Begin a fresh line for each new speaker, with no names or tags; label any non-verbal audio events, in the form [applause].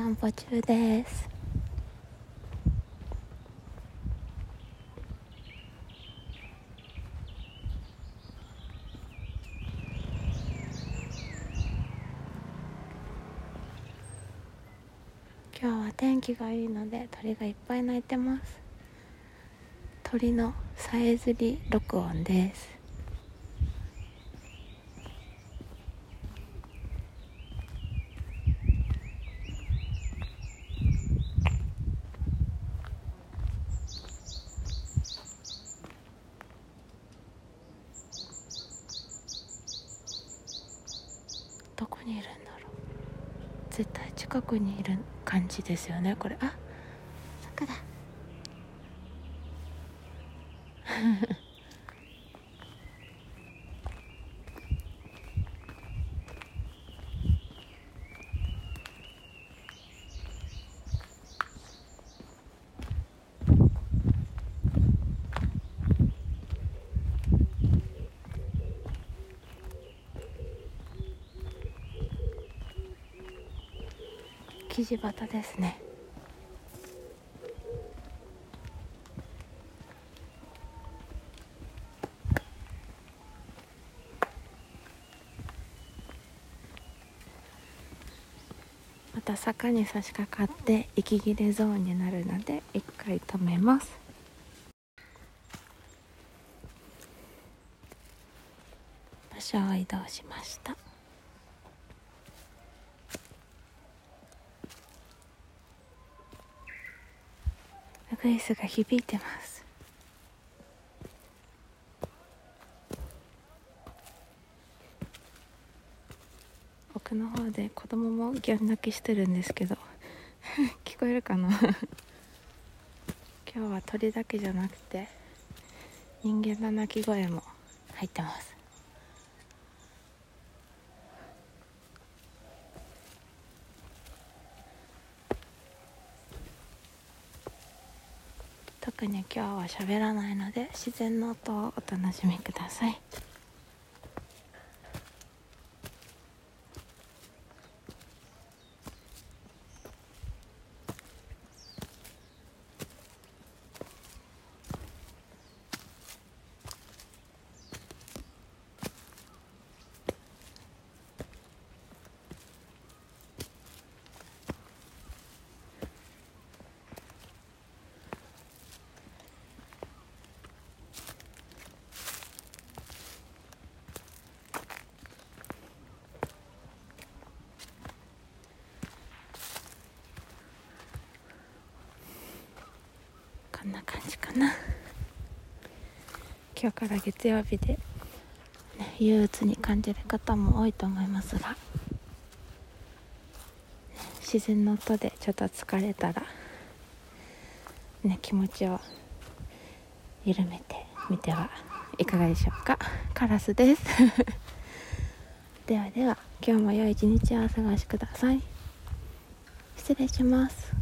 散歩中です。今日は天気がいいので鳥がいっぱい鳴いてます。鳥のさえずり録音です。どこにいるんだろう。絶対近くにいる感じですよねこれ。あ坂だ。キ [laughs] ジバタですね。また坂に差し掛かって息切れゾーンになるので一回止めます。場所を移動しました。グイスが響いてます。奥の方で子供もギャン泣きしてるんですけど。[laughs] 聞こえるかな？[laughs] 今日は鳥だけじゃなくて人間の鳴き声も入ってます。特に今日は喋らないので自然の音をお楽しみください。こんな感じかな。今日から月曜日で、ね、憂鬱に感じる方も多いと思いますが、ね、自然の音でちょっと疲れたら、ね、気持ちを緩めてみてはいかがでしょうか。カラスです。[laughs] ではでは今日も良い一日をお過ごしください。失礼します。